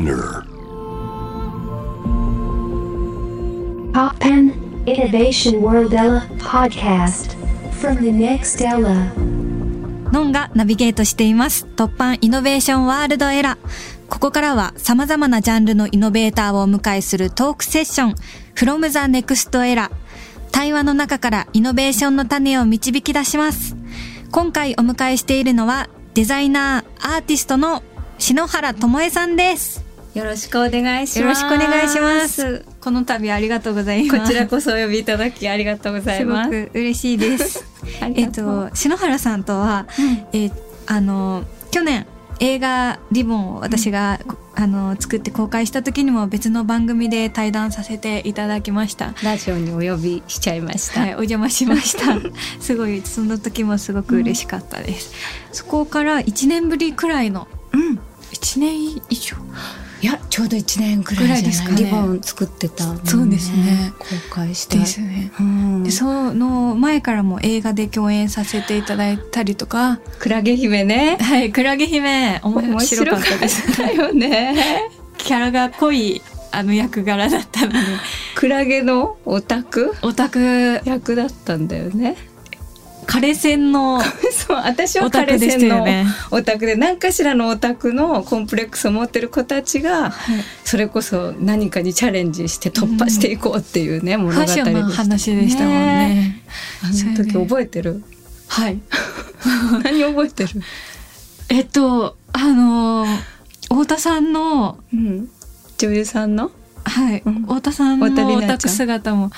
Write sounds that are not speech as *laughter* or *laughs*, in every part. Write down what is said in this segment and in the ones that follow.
Spinner Poppen Innovation World Ella podcast from the next Ella. ノンがナビゲートしています。突版イノベーションワールドエラー。ここからは様々なジャンルのイノベーターをお迎えするトークセッション from the next era。対話の中からイノベーションの種を導き出します。今回お迎えしているのはデザイナー、アーティストの篠原智恵さんです。よろしくお願いします。よろしくお願いします。この度ありがとうございます。こちらこそお呼びいただきありがとうございます。く嬉しいです。*laughs* あえっと篠原さんとは、えーあの去年映画リボンを私が、あの作って公開した時にも別の番組で対談させていただきました。ラジオにお呼びしちゃいました。はい、お邪魔しました。*laughs* すごいその時もすごく嬉しかったです。そこから1年ぶりくらいのうん。1年以上？いや、ちょうど一年くらいですかねリボン作ってたね、そうですね公開して。ですね。うん。でその前からも映画で共演させていただいたりとか、クラゲ姫ね。はい、クラゲ姫面白かったです。たよね。*laughs* キャラが濃いあの役柄だったのでクラゲのオタク？オタク役だったんだよね。枯線の *laughs* そう、私はオタク彼でし線の。オタクで何かしらのオタクのコンプレックスを持ってる子たちが、はい。それこそ何かにチャレンジして突破していこうっていうね、物語ファッションのでした話でしたもんね。あの時覚えてる？はい。*laughs* 何覚えてる、*laughs* えっとあの太田さんのうん、女優さんの、はい、うん。太田さんのオタク姿もうん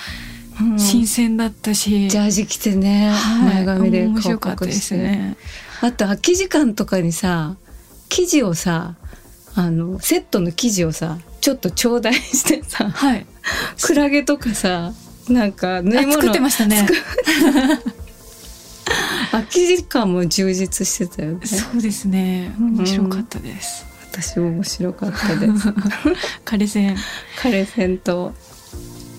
新鮮だったし、ジャージ着てね、はい。前髪で面顔白かったですね。あと空き時間とかにさ生地をさあのセットの生地をさちょっと頂戴してさはい。クラゲとかさなんか縫い物。あ作ってましたね。空き時間も充実してたよね。そうですね。面白かったです。私も面白かったです。*laughs* 枯線、枯線と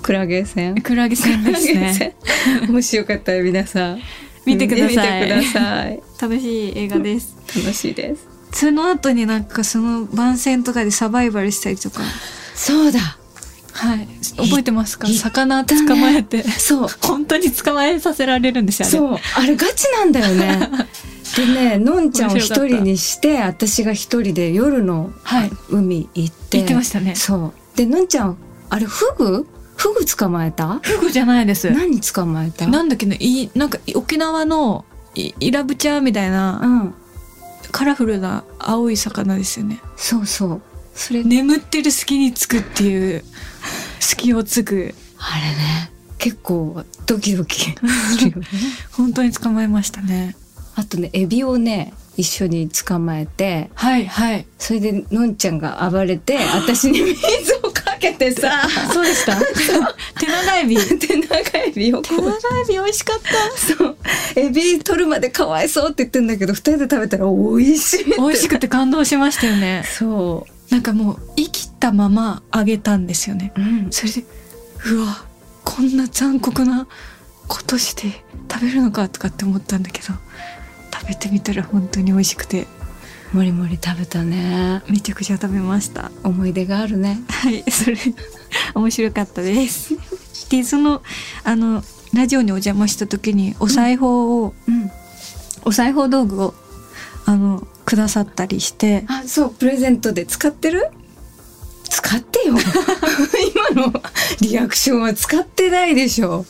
クラゲ線クラゲ線ですね。線 *laughs* もしよかったら皆さん。見てください。見てください。楽しい映画です。楽しいです。その後になんかその番宣とかでサバイバルしたりとか、そうだ。はい、覚えてますか？い魚捕まえて、そう。本当に捕まえさせられるんですよ。そう。あれガチなんだよね。*laughs* でねのんちゃんを一人にして私が一人で夜のはい。海行って。言ってましたね。そう。でのんちゃんあれフグ？フグ捕まえた？フグじゃないです。何捕まえた？なんだっけね、いなんか沖縄のイイラブチャーみたいなうんカラフルな青い魚ですよね。そうそうそれ眠ってる隙につくっていう、隙をつく。あれね結構ドキドキ *laughs* 本当に捕まえましたね。あとねエビをね一緒に捕まえてはい、はい。それでのんちゃんが暴れて私に水をかけてさ。そうでした。手長エビ。手手長エビをこう。長エビ美味しかった。そう。エビ取るまでかわいそうって言ってんだけど二人で食べたら美味しい美味しくて感動しましたよね。そなんかもう生きたまま揚げたんですよね。う、うん、それで、うわ、こんな残酷なことして食べるのかとかって思ったんだけど、食べてみたら本当に美味しくて、もりもり食べたね。めちゃくちゃ食べました。思い出があるね。はい、それ、面白かったです。で、その、あの、ラジオにお邪魔した時に、お裁縫を、うん。お裁縫道具を、あの、くださったりして、あそうプレゼントで使ってる？使ってよ。*laughs* 今のリアクションは使ってないでしょ。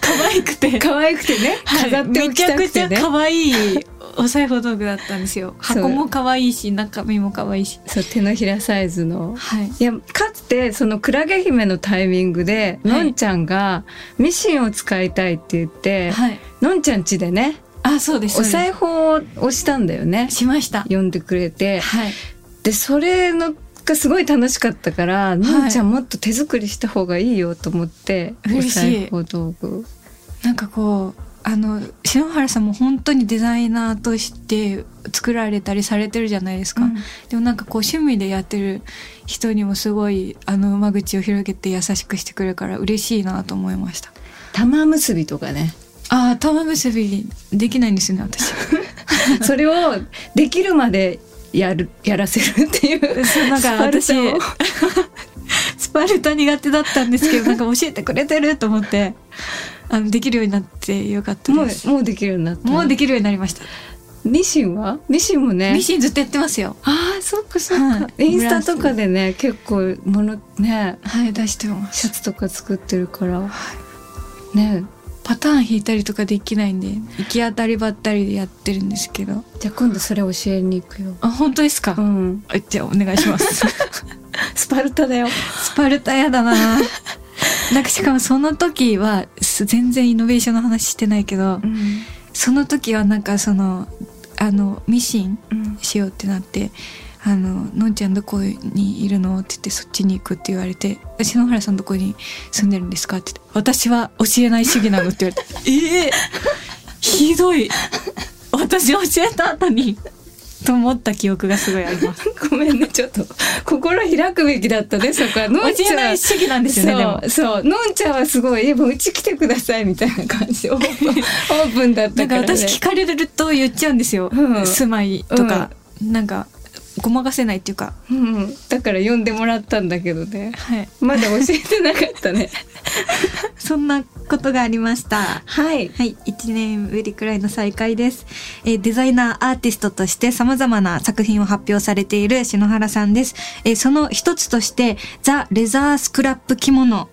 可愛くて、可愛くてね。飾っておきたくてめちゃくねちゃ可愛いお裁縫道具だったんですよ。箱も可愛いし、中身も可愛いし。そう手のひらサイズのはい。いやかつてそのクラゲ姫のタイミングで、はいのんちゃんがミシンを使いたいって言って、はい。のんちゃん家でねあ、そうです。お裁縫をしたんだよねすしました。呼んでくれてはい。でそれのがすごい楽しかったから、のんちゃんもっと手作りした方がいいよと思ってお裁縫道具なんかこう、あの、篠原さんも本当にデザイナーとして作られたりされてるじゃないですか。うんでもなんかこう趣味でやってる人にもすごいあの間口を広げて優しくしてくれるから嬉しいなと思いました。玉結びとかねああ、玉結びできないんですよね、私。*laughs* それをできるまでやるやらせるっていうそうなんか私スパルタをスパルタ苦手だったんですけどなんか教えてくれてると思ってあのできるようになってよかったもです。うもうできるようになった。もうできるようになりました。ミシンは？ミシンもね。ミシンずっとやってますよ。ああそっかそっか、はい。インスタとかでね結構ものね。はい出してます。シャツとか作ってるから、ね。パターン引いたりとかできないんで行き当たりばったりでやってるんですけど。じゃあ今度それ教えに行くよ。あ本当ですか、うん。あじゃあお願いします。*laughs* スパルタだよ。スパルタやだな *laughs* なんかしかもその時はす全然イノベーションの話してないけどうん。その時はなんかそのあのミシンうん。しようってなって「あののんちゃんどこにいるの?」って言ってそっちに行くって言われて「篠原さんどこに住んでるんですか?」って言って「私は教えない主義なの」って言われて「*laughs* ええひどい。私教えた後に」と思った記憶がすごいあります。*laughs* ごめんねちょっと。心開くべきだったねそこは。のんちゃん主義なんですよねでも。そうそう。のんちゃんはすごい「えもううち来てください」みたいな感じ。でオープン *laughs* オープンだったから、ね、私聞かれると言っちゃうんですよ、うん。住まいとか、なんかごまかせないっていうか。うん、だから呼んでもらったんだけどね。はい。まだ教えてなかったね。*laughs* そんなことがありました。はい。はい、1年ぶりくらいの再会です。えーデザイナー、アーティストとして様々な作品を発表されている篠原さんです。えーその一つとして、ザ・レザー・スクラップ・キモノ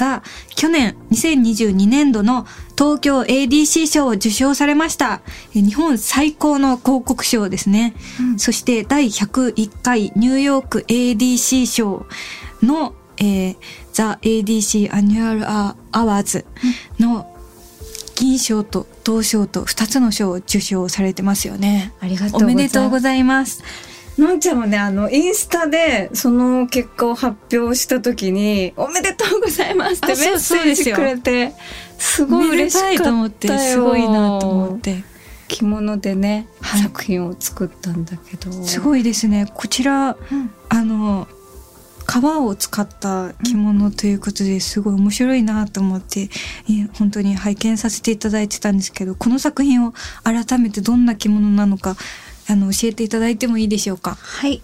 が去年2022年度の東京 ADC 賞を受賞されました。えー日本最高の広告賞ですね。そして第101回ニューヨーク ADC 賞の、えー、ザ・ ADC アニュアルアアワーズの銀賞と銅賞と2つの賞を受賞されてますよね。ありがとおめでとうございます。のんちゃんもねあのインスタでその結果を発表した時に「おめでとうございます」ってメッセージくれてすごい嬉しかったよと思って、すごいなと思って。着物でね、はい。作品を作ったんだけど。すごいですね。こちら、うん。あの、革を使った着物ということですごい面白いなと思って、え本当に拝見させていただいてたんですけど、この作品を改めてどんな着物なのか、あの、教えていただいてもいいでしょうか？はい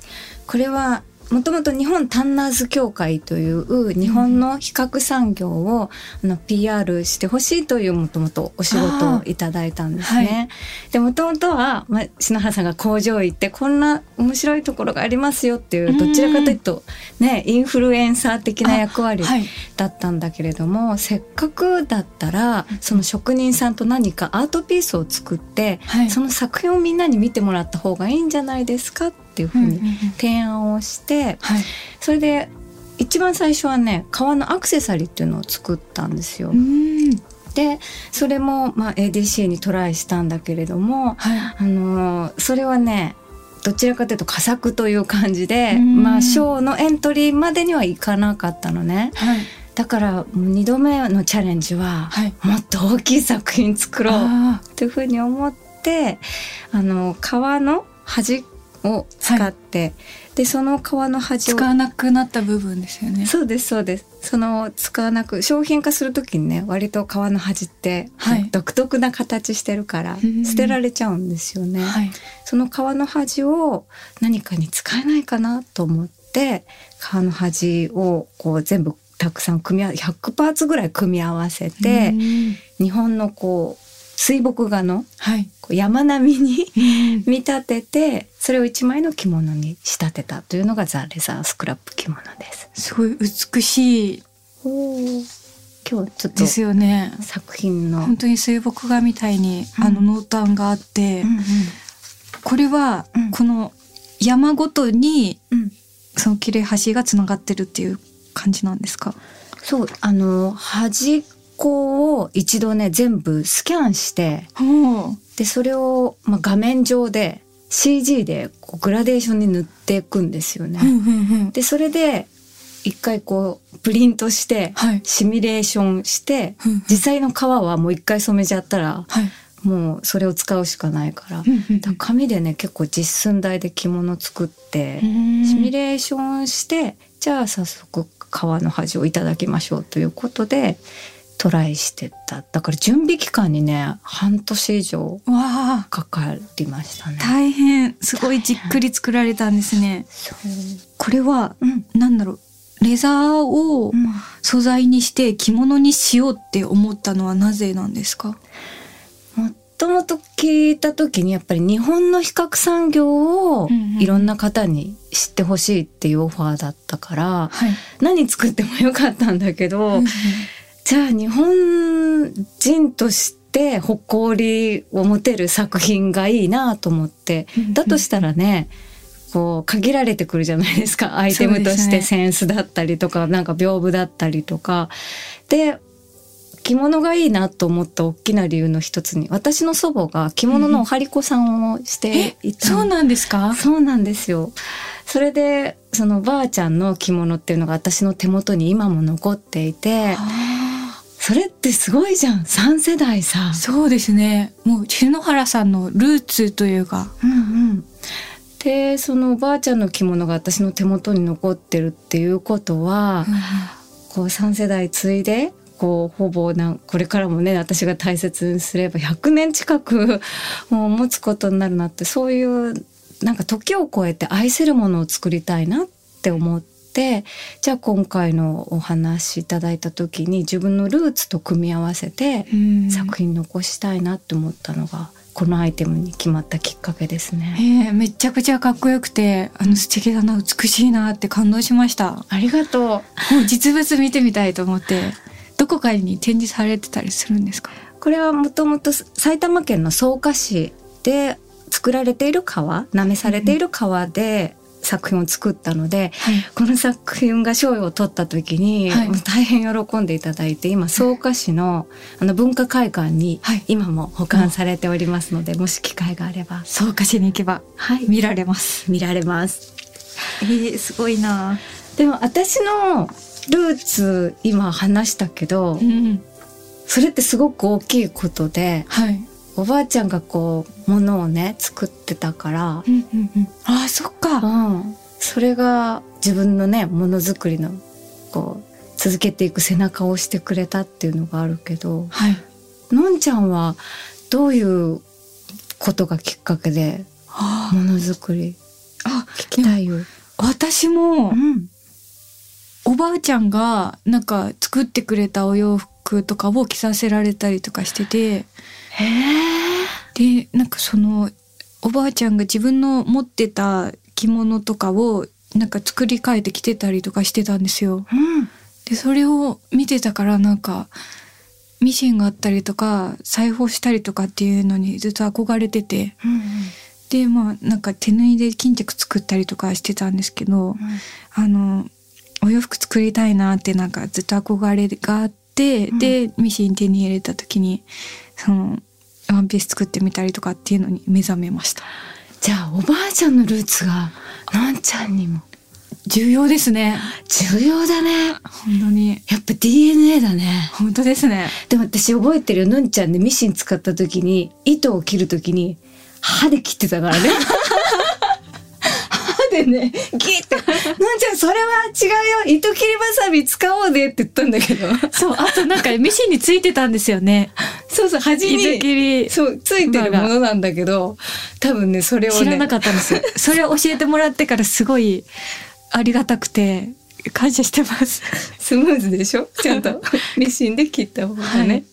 これはもともと日本タンナーズ協会という日本の比較産業を、あの PR してほしいというもともとお仕事をいただいたんですね。でもともとは、まあ、篠原さんが工場行ってこんな面白いところがありますよっていうどちらかというとねインフルエンサー的な役割はい。だったんだけれども、せっかくだったらその職人さんと何かアートピースを作って、はい。その作品をみんなに見てもらった方がいいんじゃないですかっていうふうに提案をして、はい。それで一番最初はね革のアクセサリーっていうのを作ったんですよ。うん。でそれも、まあ、ADC にトライしたんだけれども、はい。あのーそれはねどちらかというと佳作という感じで、うんまあ、賞のエントリーまでにはいかなかったのね。はい。だからもう2度目のチャレンジは、はい。もっと大きい作品作ろうあっていうふうに思ってあの革の端を使って、でその革のー端を使わなくなった部分ですよね。そうですそうですその使わなく商品化する時にね割と革の端って、はい独特な形してるからうん捨てられちゃうんですよね。はい。その革の端を何かに使えないかなと思って革の端をこう全部たくさん組み合わ100パーツぐらい組み合わせて、うん日本のこう水墨画の山並みにうん。見立ててそれを一枚の着物に仕立てたというのがザ・レザースクラップ着物です。すごい美しい。今日ちょっとですよね。作品の、本当に水墨画みたいに、うん。あの濃淡があって、うんうん。これはうん。この山ごとにうん。その切れ端がつながってるっていう感じなんですか？そうあの端っこを一度ね全部スキャンして。でそれを、まあ、画面上で CG でこうグラデーションに塗っていくんですよね。でそれで一回こうプリントしてはい。シミュレーションして実際の革はもう一回染めちゃったらはい。もうそれを使うしかないから。から紙でね結構実寸大で着物作ってうんシミュレーションしてじゃあ早速革の端をいただきましょうということでトライしてた。だから準備期間にね半年以上かかりましたね。大変。すごいじっくり作られたんですね。これはうん。なんだろう。レザーをうん。素材にして着物にしようって思ったのはなぜなんですか？もともと聞いた時にやっぱり日本の比較産業をうんうんいろんな方に知ってほしいっていうオファーだったから、はい、何作ってもよかったんだけど、じゃあ日本人として誇りを持てる作品がいいなと思って、うんうん。だとしたらねこう限られてくるじゃないですか。*laughs* アイテムとしてセンスだったりとか、なんか屏風だったりとか。で着物がいいなと思った大きな理由の一つに私の祖母が着物のお針子さんをしていた。そうなんですか？そうなんですよ。それでそのばあちゃんの着物っていうのが私の手元に今も残っていてあそれってすごいじゃん。3世代さ。ー。そうですね。もう篠原さんのルーツというか。うんうん、でそのおばあちゃんの着物が私の手元に残ってるっていうことは、こう3世代継いでこうほぼなんこれからもね私が大切にすれば100年近く *laughs* もう持つことになるなってそういうなんか時を超えて愛せるものを作りたいなって思ってじゃあ今回のお話いただいた時に自分のルーツと組み合わせてうん。作品残したいなって思ったのがこのアイテムに決まったきっかけですね。えーめちゃくちゃかっこよくてあの素敵だな美しいなって感動しました。ありがとう。もう実物見てみたいと思ってどこかに展示されてたりするんですか？これはもともと埼玉県の草加市で作られている革なめされている革で作品を作ったので、はい。この作品が賞を取った時に、はい。大変喜んでいただいて今草加市のあの文化会館にはい。今も保管されておりますので、もし機会があれば、そうかしに行けばはい、見られます。見られます。えー、すごいな。でも私のルーツ今話したけどうん。それってすごく大きいことではいおばあちゃんがこう物をね作ってたからうんうんうん。あーそっか。うん、それが自分のねものづくりのこう続けていく背中を押してくれたっていうのがあるけどはい。のんちゃんはどういうことがきっかけであものづくりあ聞きたいよ。私もうん。おばあちゃんがなんか作ってくれたお洋服とかを着させられたりとかしててでなんかそのおばあちゃんが自分の持ってた着物とかをなんか作り変えて着てたりとかしてたんですよ。うん。でそれを見てたからなんかミシンがあったりとか裁縫したりとかっていうのにずっと憧れてて。うんでまあなんか手縫いで巾着作ったりとかしてたんですけどあのお洋服作りたいなってなんかずっと憧れがあって、うん。でミシン手に入れた時にそのワンピース作ってみたりとかっていうのに目覚めました。じゃあおばあちゃんのルーツがのんちゃんにも。重要ですね。重要だね。本当に。やっぱ DNA だね。本当ですね。でも私覚えてるよ。のんちゃんでミシン使った時に糸を切る時に歯で切ってたからね。歯でねギーって「のんちゃんそれは違うよ。糸切りばさみ使おうで」って言ったんだけど。そうあとなんかミシンについてたんですよね。そうそう端糸に切り。そうついてるものなんだけど多分ねそれをね。知らなかったんですよ。それを教えてもらってからすごいありがたくて感謝してます。スムーズでしょ？ちゃんと。*laughs* ミシンで切った方がね、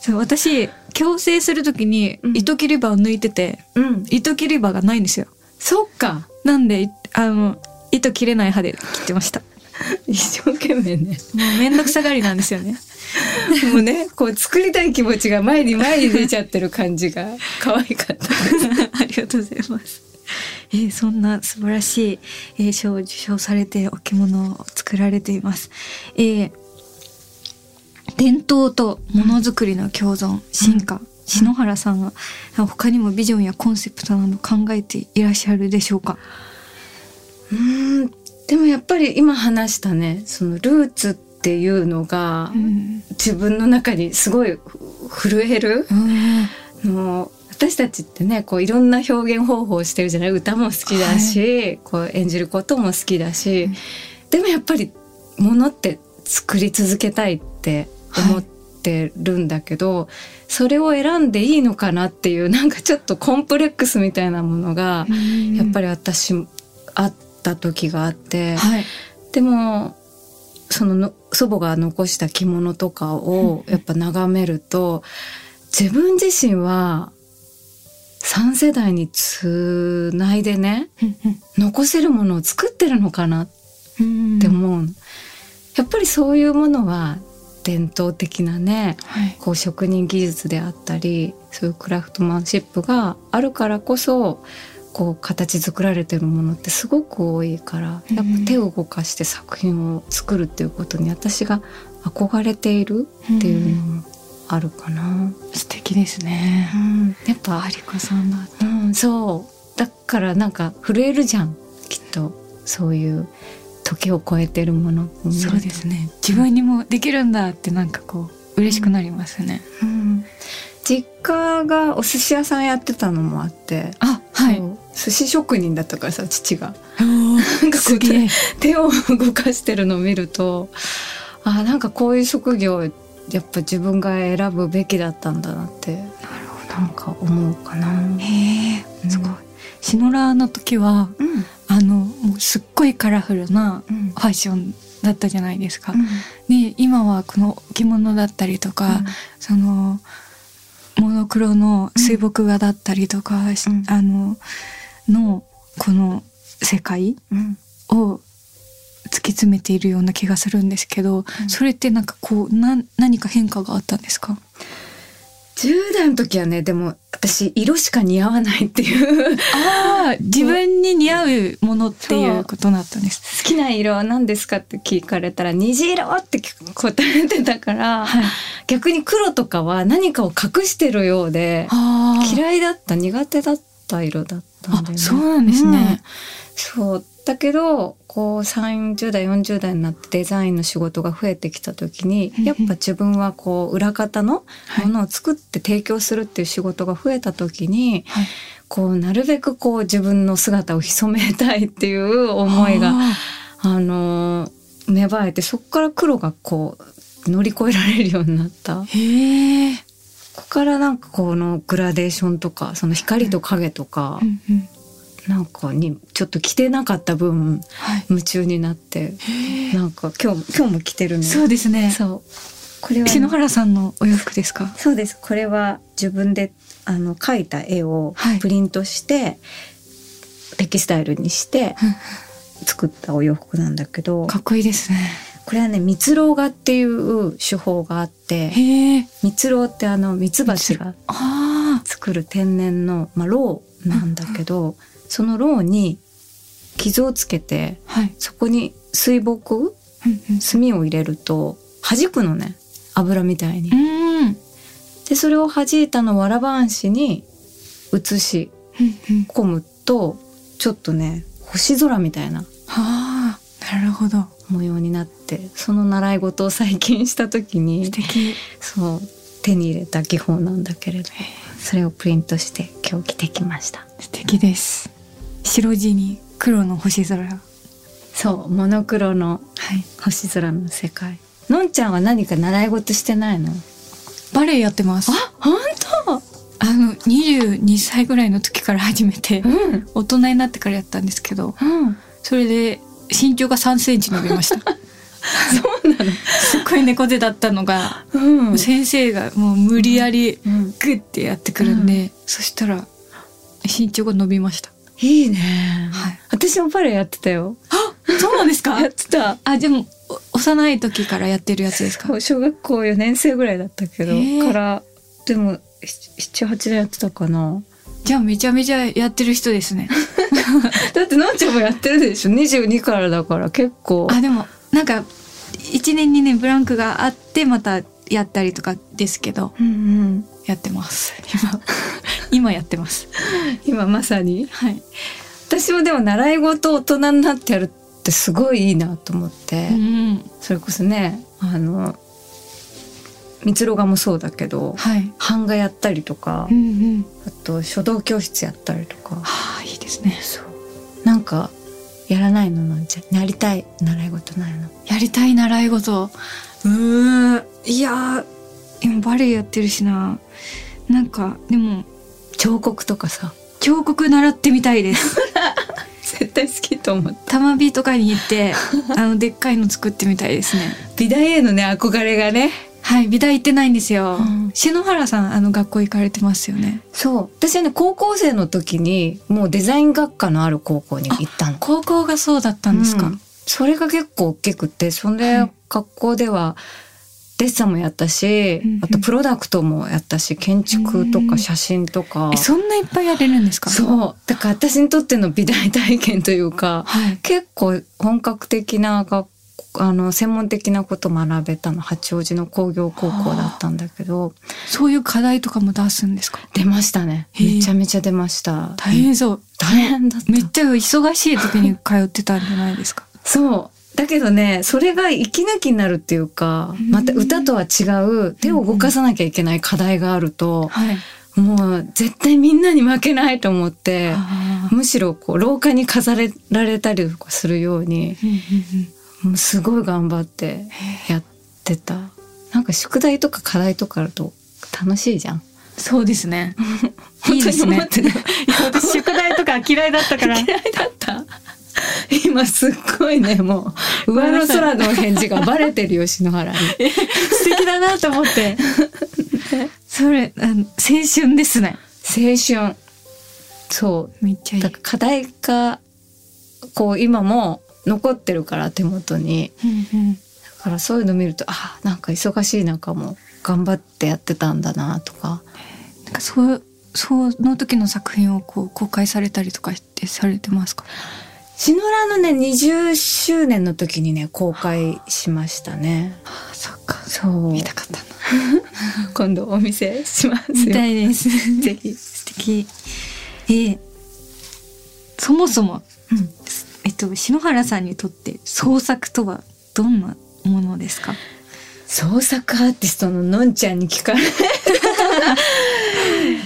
そう私矯正する時にうん。糸切り刃を抜いてて、うん。糸切り刃がないんですよそっか。なんでいあの糸切れない刃で切ってました。*laughs* 一生懸命ね。もうめんどくさがりなんですよね。*laughs* もうねこう作りたい気持ちが前に前に出ちゃってる感じが。可愛かった。*laughs* ありがとうございます。えーそんな素晴らしい、えー賞を受賞されてお着物を作られています。えー伝統とものづくりの共存、進化、篠原さんは他にもビジョンやコンセプトなど考えていらっしゃるでしょうか？うーんでもやっぱり今話したねそのルーツっていうのがうん、自分の中にすごいふ震える？の私たちってねこういろんな表現方法をしてるじゃない？歌も好きだし、こう演じることも好きだし、うん。でもやっぱりものって作り続けたいって思ってるんだけど、それを選んでいいのかなっていうなんかちょっとコンプレックスみたいなものがやっぱり、り私あった時があって、はい。でもそのの祖母が残した着物とかをやっぱ眺めると自分自身は3世代につないでね残せるものを作ってるのかなっうんて思うの、やっぱりそういうものは伝統的なねはい。こう職人技術であったりそういうクラフトマンシップがあるからこそこう形作られてるものってすごく多いからやっぱ手を動かして作品を作るっていうことに私が憧れているっていうのもあるかな。素敵ですね。うん、やっぱありこさんだ。うん、そうだからなんか震えるじゃんきっとそういう時を超えてるものそうですね。自分にもできるんだってなんかこう嬉しくなりますね。うん実家がお寿司屋さんやってたのもあって、あ、はい。寿司職人だったからさ父がなんかこう手を動かしてるのを見るとあなんかこういう職業やっぱ自分が選ぶべきだったんだなってなるほなんか思うかな。ど。へえ、うんすごい。シノラーの時は、うんあの、もうすっごいカラフルなうん。ファッションだったじゃないですか。うん。で、今はこの着物だったりとか、その、モノクロの水墨画だったりとか、しうん。あの、の、この世界うん。を突き詰めているような気がするんですけど、うん。それってなんかこう、な、何か変化があったんですか？10代の時はねでも私色しか似合わないっていうああ、自分に似合うものっていうことだったんです。好きな色は何ですかって聞かれたら虹色って答えてたから、はい。逆に黒とかは何かを隠してるようで。嫌いだった苦手だった色だったんだよね。あそうなんですねうんそうだけどこう30代40代になってデザインの仕事が増えてきた時にうんやっぱ自分はこう裏方のはいものを作って提供するっていう仕事が増えた時にはい。こうなるべくこう自分の姿を潜めたいっていう思いがああのー芽生えてそこから黒がこう乗り越えられるようになった。へえ。こからなんかこのグラデーションとかその光と影とかうんうん。なんかにちょっと着てなかった分はい。夢中になって。なんか今日今日も着てるのそうですね。そうこれはね、篠原さんのお洋服ですか？そうですこれは自分であの描いた絵をはいプリントして、テキスタイルにして作ったお洋服なんだけどかっこいいですね。これはね蜜蝋画っていう手法があって。蜜蝋ってあの蜜蜂があ作る天然の、まあ、ろうなんだけど、そのろうに傷をつけてあ。はい。そこに水墨墨を入れると弾くのね油みたいに。うん。でそれを弾いたのをわらばんしに移し。込むとちょっとね星空みたいなはあ。なるほど。模様になってその習い事を最近した時素に敵。そう手に入れた技法なんだけれどそれをプリントして今日着てきました素敵です。白地に黒の星空が。そうモノクロのはい。星空の世界のんちゃんは何か習い事してないの？バレエやってます。本あの、22歳ぐらいの時から始めて当、うん大人になってからやったんですけど、うんそれで身長が3センチ伸びました。*laughs* そうなの？すっごい猫背だったのが、うん先生がもう無理やりうんグッてやってくるんで、そしたら身長が伸びました。いいね。はい。私もバレエやってたよ。そうなんですか？*laughs* やってた。あ、でも、お幼い時からやってるやつですか？小学校4年生ぐらいだったけどからでも78年やってたかな。じゃあめちゃめちゃやってる人ですね。*laughs* だってのんちゃんもやってるでしょ？22からだから結構。あ、でも、なんか、1年2年ブランクがあって、またやったりとかですけど、うんうんやってます。今、*laughs* 今やってます。今まさに？はい。私もでも習い事を大人になってやるってすごいいいなと思って、うん。それこそねあの蜜ろ画もそうだけどはい。版画やったりとか、うんうん。あと書道教室やったりとかはあ、いいですね。そうなんかやらないののんちゃんやりたい習い事ないの？やりたい習い事？うーいやー今バレエやってるしななんかでも彫刻とかさ。彫刻習ってみたいです。*laughs* 絶対好きと思った。玉美とかに行ってあのでっかいの作ってみたいですね。美大へのね憧れがね。はい美大行ってないんですよ、うん。篠原さんあの学校行かれてますよね。そう。私はね高校生の時にもうデザイン学科のある高校に行ったの。高校がそうだったんですか、うん。それが結構大きくてそんではい。学校ではデッサンもやったし、あとプロダクトもやったし建築とうんか写真とか。えそんないっぱいやれるんですか？そう。だから私にとっての美大体験というかはい。結構本格的な学あの専門的なこと学べたの八王子の工業高校だったんだけど。そういう課題とかも出すんですか？出ましたね。めちゃめちゃ出ました。大変そう。大変だった。めっちゃ忙しい時に通ってたんじゃないですか？そうだけどねそれが息抜きになるっていうかうん。また歌とは違う手を動かさなきゃいけない課題があるとはい。もう絶対みんなに負けないと思ってむしろこう廊下に飾れられたりとかするようにもうすごい頑張ってやってた。なんか宿題とか課題とかあると楽しいじゃん。そうですね。*laughs* 本当に思ってる。*laughs* いや私宿題とか嫌いだったから。嫌いだった *laughs* 今すっごいねもう上の空の返事がバレてるよ篠原に *laughs* 素敵だなと思って。*laughs* それあの青春ですね。青春そうめっちゃいい。だから課題がこう今も残ってるから手元にうんうんだからそういうの見るとあなんか忙しい中も頑張ってやってたんだなとかなんかそうその時の作品をこう公開されたりとかってされてますか？篠原のね20周年の時にね公開しましたねあそっか。そう見たかったな。*laughs* 今度お見せしますよ見たいです。*laughs* ぜひ素敵。えーそもそも、うんえっと篠原さんにとって創作とはどんなものですか？創作アーティストののんちゃんに聞かれ *laughs*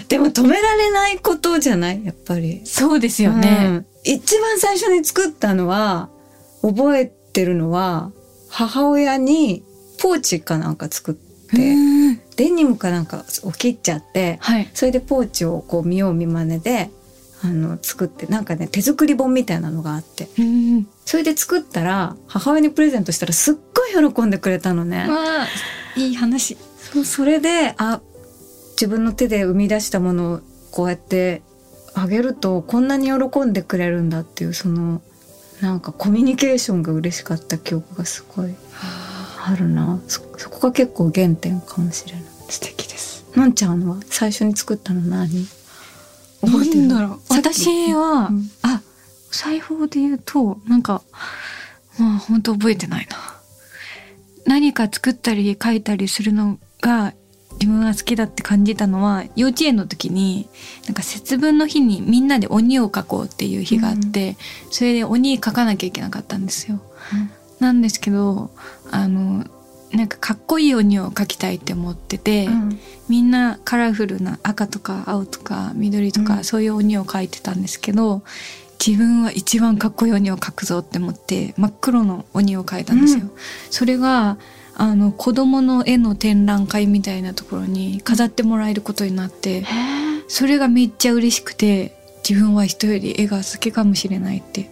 でも止められないことじゃない？やっぱりそうですうよね。ん一番最初に作ったのは覚えてるのは母親にポーチかなんか作ってうんデニムかなんかを切っちゃってはい。それでポーチをこう見よう見まねであの作ってなんかね手作り本みたいなのがあってうん。それで作ったら母親にプレゼントしたらすっごい喜んでくれたのね。いい話。そうそれであ自分の手で生み出したものをこうやってあげるとこんなに喜んでくれるんだっていうそのなんかコミュニケーションが嬉しかった記憶がすごいあるなそそこが結構原点かもしれない素敵です。のんちゃんは最初に作ったの何？覚えてる？だろう。私は、うんあ、裁縫で言うと、なんか、まあ本当覚えてないな。何か作ったり書いたりするのが自分が好きだって感じたのは幼稚園の時になんか節分の日にみんなで鬼を描こうっていう日があって、それで鬼描かなきゃいけなかったんですよ。なんですけどあのなんかかっこいい鬼を描きたいって思ってて、うん。みんなカラフルな赤とか青とか緑とか、うん。そういう鬼を描いてたんですけど自分は一番かっこいい鬼を描くぞって思って真っ黒の鬼を描いたんですよ。うそれがあの子供の絵の展覧会みたいなところに飾ってもらえることになってそれがめっちゃ嬉しくて自分は人より絵が好きかもしれないって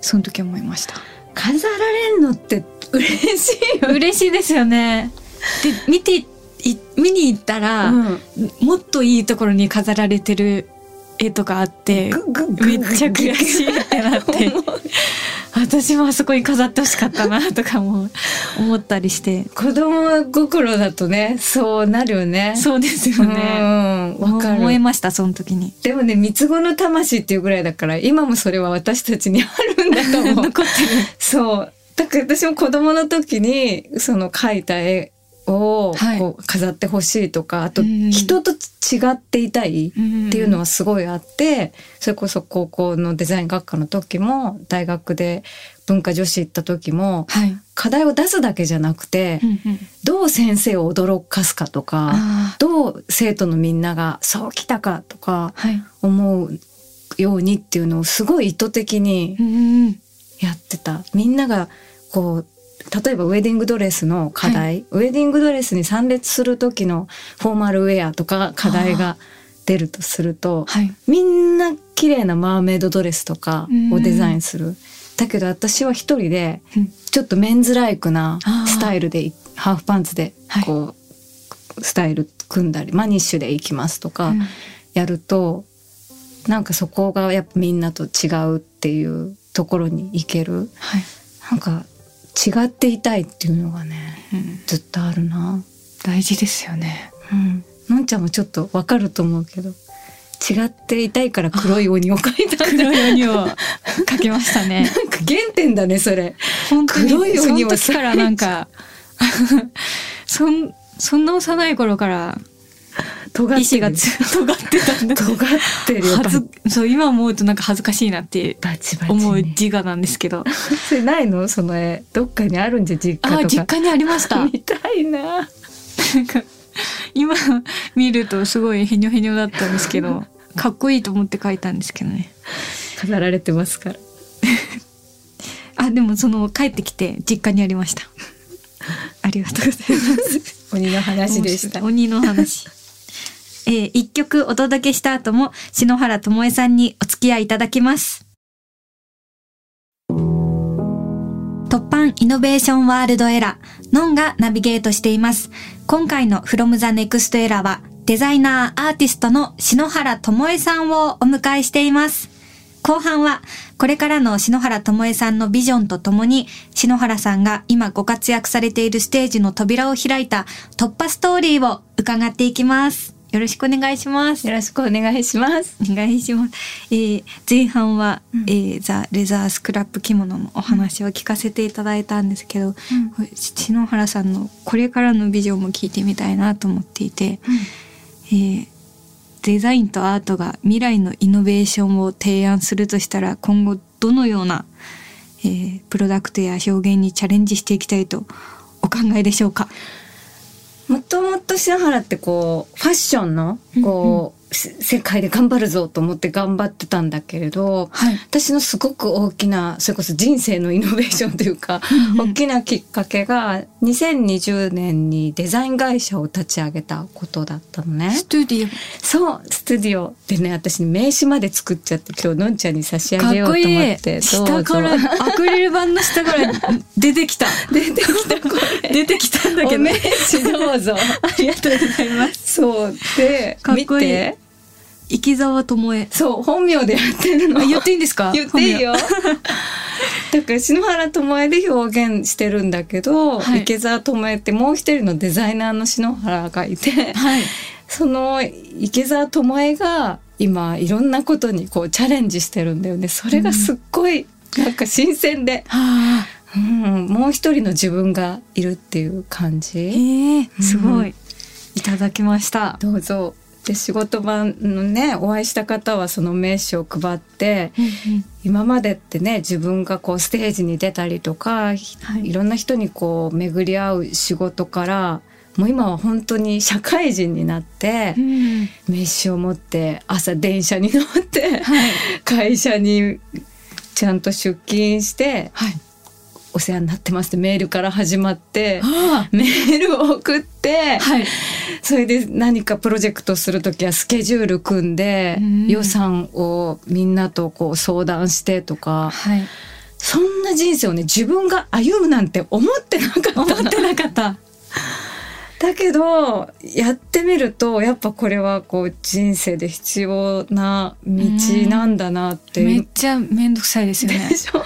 その時思いました。飾られんのって嬉しいよね嬉しいですよね。で見てい見に行ったら、うんもっといいところに飾られてる絵とかあってめっちゃ悔しいってなって *laughs* 私もあそこに飾ってほしかったなとかも思ったりして子供心だとねそうなるよねそうですよね。うんわかる思いましたその時に。でもね三つ子の魂っていうぐらいだから今もそれは私たちにあるんだと思う *laughs* 残ってる。そうだから私も子供の時にその描いた絵をはい。こう飾ってほしいとか、あとうん。人と違っていたいっていうのはすごいあって、それこそ高校のデザイン学科の時も大学で文化女子行った時もはい。課題を出すだけじゃなくて、うんうん。どう先生を驚かすかとかあどう生徒のみんながそうきたかとか。思うようにっていうのをすごい意図的にやってた。みんながこう例えばウェディングドレスの課題、ウェディングドレスに参列する時のフォーマルウェアとか課題が出るとするとはい。みんな綺麗なマーメイドドレスとかをデザインする。だけど私は一人でうん。ちょっとメンズライクなスタイルでいハーフパンツでこう、スタイル組んだりマニッシュでいきますとかうん。やると、なんかそこがやっぱみんなと違うっていうところに行ける。はい。なんか違っていたいっていうのがねうん。ずっとあるな。大事ですよね。うん、のんちゃんもちょっとわかると思うけど違っていたいから黒い鬼を描いた黒い鬼をかけましたね。*laughs* なんか原点だねそれ。本当に黒い鬼をその時からなんか *laughs* そんそんな幼い頃から尖意志がつ *laughs* 尖ってたんだ。尖ってるよ。はずそう今思うとなんか恥ずかしいなって思うに自我なんですけど。*laughs* それないの？その絵。どっかにあるんじゃ実家とか。あ実家にありました。見たいな。なんか今見るとすごいヘニョヘニョだったんですけど *laughs* かっこいいと思って書いたんですけどね。飾られてますから。あでもその帰ってきて実家にありました。ありがとうございます。鬼の話でした。鬼の話えー一曲お届けした後も篠原智恵さんにお付き合いいただきます突版イノベーションワールドエラー、ノンがナビゲートしています。今回の From the Next Era は、デザイナー、アーティストの篠原智恵さんをお迎えしています。後半は、これからの篠原智恵さんのビジョンとともに、篠原さんが今ご活躍されているステージの扉を開いた突破ストーリーを伺っていきます。よろしくお願いします。よ。ろしくお願いします。お願いします。えー前半は、えーザ・レザースクラップ着物のお話を聞かせていただいたんですけど、篠原さんのこれからのビジョンも聞いてみたいなと思っていて、えーデザインとアートが未来のイノベーションを提案するとしたら今後どのような、えープロダクトや表現にチャレンジしていきたいとお考えでしょうか？もともと篠原ってこうファッションのこう、世界で頑張るぞと思って頑張ってたんだけれど、はい。私のすごく大きなそれこそ人生のイノベーションというか、大きなきっかけが2020年にデザイン会社を立ち上げたことだったのね。ストゥディそうスタジオ。でね私名刺まで作っちゃって今日のんちゃんに差し上げようと思って下からアクリル板の下から出てきた。*laughs* 出てきた。これ出てきたんだけど。お名刺どうぞ。*laughs* ありがとうございます。そう。でかっこいい見て生き沢智恵そう本名でやってるの。あ言っていいんですか？*laughs* 言っていいよ。*laughs* だから篠原智恵で表現してるんだけど、はい。池澤智恵ってもう一人のデザイナーの篠原がいてはい。*laughs* その池澤智恵が今いろんなことにこうチャレンジしてるんだよね。それがすっごいなんか新鮮で、はあ。うん、もう一人の自分がいるっていう感じ。ええすごい、うんいただきました。どうぞで仕事場のねお会いした方はその名刺を配って今までってね自分がこうステージに出たりとか、い、はいろんな人にこう巡り合う仕事からもう今は本当に社会人になってうん。名刺を持って朝電車に乗ってはい。会社にちゃんと出勤してはいお世話になってますってメールから始まってあメールを送ってあはい。それで何かプロジェクトする時はスケジュール組んでうん。予算をみんなとこう相談してとかはい。そんな人生をね自分が歩むなんて思ってなかった思ってなかっただけどやってみるとやっぱこれはこう人生で必要な道なんだなってめっちゃめんどくさいですよね。でしょ？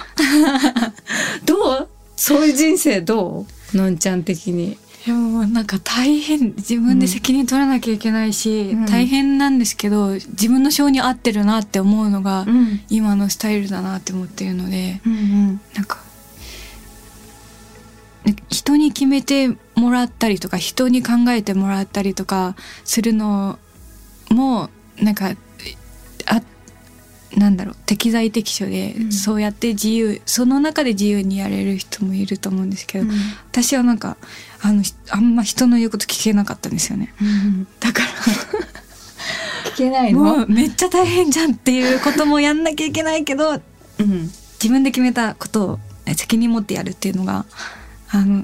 *laughs* どう？そういう人生どう？のんちゃん的に。でもなんか大変。自分で責任取らなきゃいけないし、うん。大変なんですけど自分の性に合ってるなって思うのが、ん。今のスタイルだなって思ってるのでうん。なんかね人に決めてもらったりとか人に考えてもらったりとかするのもなんかあなんだろう適材適所で、うん。そうやって自由その中で自由にやれる人もいると思うんですけど、私はなんかあのひあんま人の言うこと聞けなかったんですよね。うん。だか聞けないの？うめっちゃ大変じゃんっていうこともやんなきゃいけないけどうん。自分で決めたことをね責任持ってやるっていうのがあの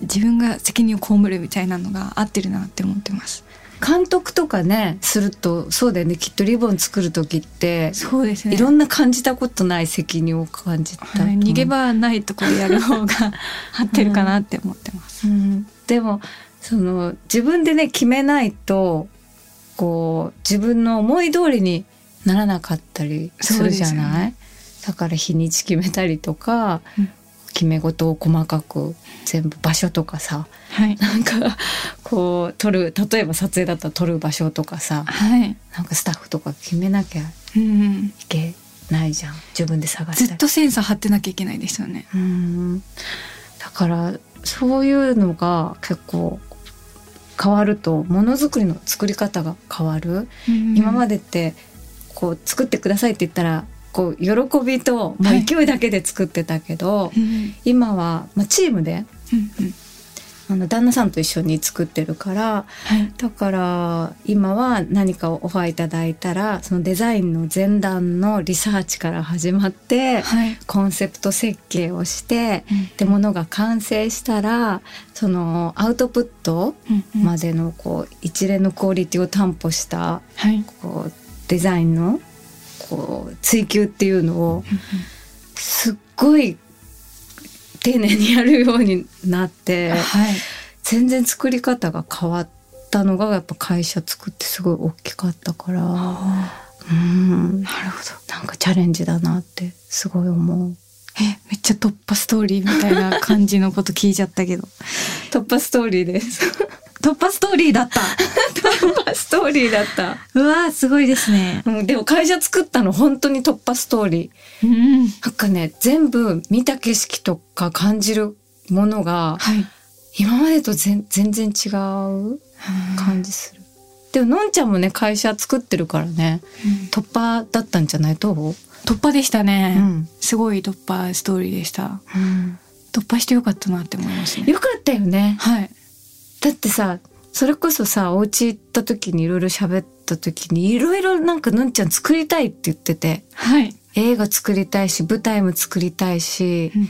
自分が責任を被るみたいなのが合ってるなって思ってます。監督とかねするとそうだよね。きっとリボン作る時ってそうですね。いろんな感じたことない責任を感じたはい、逃げ場ないところでやる方が *laughs* 合ってるかなって思ってます。うん。でもその自分でね決めないとこう自分の思い通りにならなかったりするじゃない、だから日にち決めたりとか、うん決め事を細かく全部場所とかさはい、なんかこう撮る例えば撮影だったら撮る場所とかさはい、なんかスタッフとか決めなきゃいうん、けないじゃん。自分で探したり。ずっとセンサー張ってなきゃいけないですよね。うん。だからそういうのが結構変わるとものづくりの作り方が変わる、今まで、でってこう作ってくださいって言ったらこう喜びともう勢いだけで作ってたけど、うん。うん今は、まあ、チームでうんあの旦那さんと一緒に作ってるからはい、だから今は何かをオファーいただいたらそのデザインの前段のリサーチから始まってはい、コンセプト設計をしてでものが完成したらそのアウトプットうんうん。までのこう一連のクオリティを担保したはい、こうデザインのこう追求っていうのをすっごい丁寧にやるようになってはい、全然作り方が変わったのがやっぱ会社作ってすごい大きかったからうんなるほど。なんかチャレンジだなってすごい思う。え、めっちゃ突破ストーリーみたいな感じのこと聞いちゃったけど。*laughs* 突破ストーリーです。突破ストーリーだった。突破ストーリーだった。うわーすごいですね。うん、でも会社作ったの本当に突破ストーリー。うん。なんかね、全部見た景色とか感じるものがはい。今までと全全然違う感じする。でものんちゃんもね会社作ってるからねうん突破だったんじゃない？どう？突破でしたね、うんすごい突破ストーリーでした。突破してよかったなって思いますね。よかったよね。はい。だってさそれこそさお家行った時にいろいろ喋った時にいろいろなんかのんちゃん作りたいって言っててはい。映画作りたいし舞台も作りたいし、うん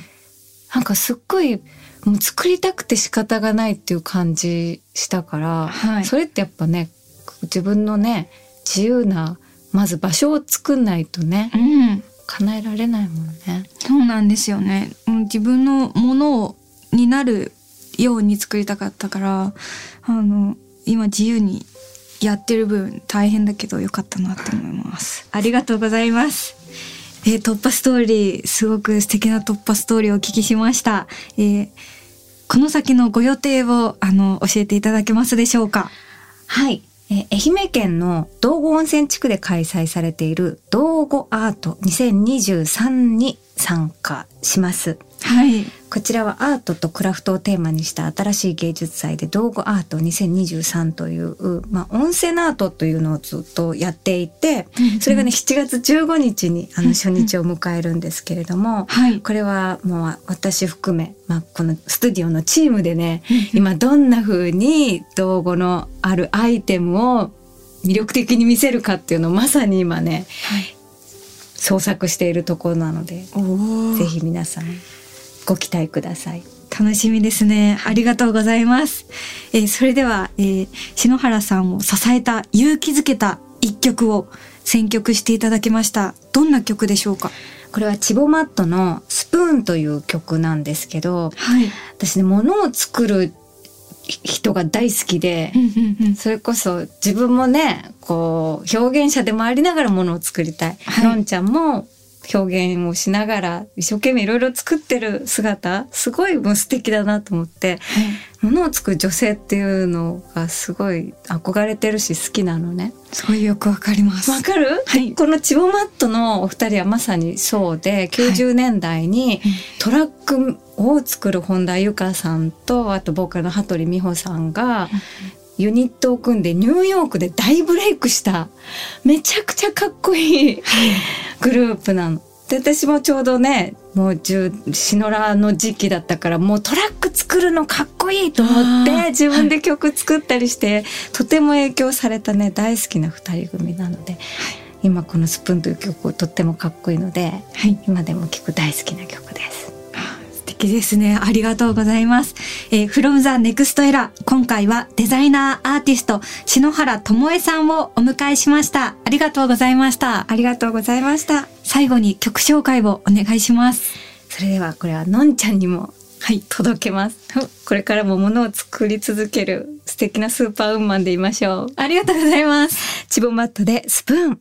なんかすっごいもう作りたくて仕方がないっていう感じしたから、はいそれってやっぱね自分のね自由なまず場所を作んないとねうん。叶えられないもんね。そうなんですよね。うん自分のものになるように作りたかったから、あの、今自由にやってる分大変だけどよかったなって思います。ありがとうございます。えー突破ストーリー、すごく素敵な突破ストーリーをお聞きしました。えーこの先のご予定を、あの、教えていただけますでしょうか？はい。えー愛媛県の道後温泉地区で開催されている道後アート2023に参加します。はい。こちらはアートとクラフトをテーマにした新しい芸術祭で道後アート2023という、まあ、温泉アートというのをずっとやっていて、それがね、7月15日にあの初日を迎えるんですけれども、はい。これはもう私含め、まあ、このスタジオのチームでね、今どんな風に道後のあるアイテムを魅力的に見せるかっていうのをまさに今ね、創作しているところなので、ぜひ皆さんご期待ください。楽しみですね。ありがとうございます。えーそれでは、えー篠原さんを支えた、勇気づけた一曲を選曲していただきました。どんな曲でしょうか？これはチボマットのスプーンという曲なんですけど、はい。私ね、物を作る人が大好きで、それこそ自分もね、こう、表現者でもありながら物を作りたい。はいのんちゃんも表現をしながら一生懸命いろいろ作ってる姿、すごいもう素敵だなと思って、物を作る女性っていうのがすごい憧れてるし好きなのね。すごいよくわかります。わかる、はい。このチボマットのお二人はまさにそうで、90年代にトラックを作る本田由香さんと、あとボーカルの羽鳥美穂さんが、ユニットを組んでニューヨークで大ブレイクした、めちゃくちゃかっこいいグループなの。で、私もちょうどね、もう十、シノラの時期だったから、もうトラック作るのかっこいいと思って、自分で曲作ったりして、とても影響されたね、大好きな二人組なので、今この「スプーン」という曲とってもかっこいいので、はい。今でも聴く大好きな曲です。素敵ですね。ありがとうございます。えー、from the next era。今回はデザイナーアーティスト、篠原智恵さんをお迎えしました。ありがとうございました。ありがとうございました。最後に曲紹介をお願いします。それではこれはのんちゃんにもはい。届けます。これからも物を作り続ける素敵なスーパーウーマンでいましょう。ありがとうございます。チボマットでスプーン。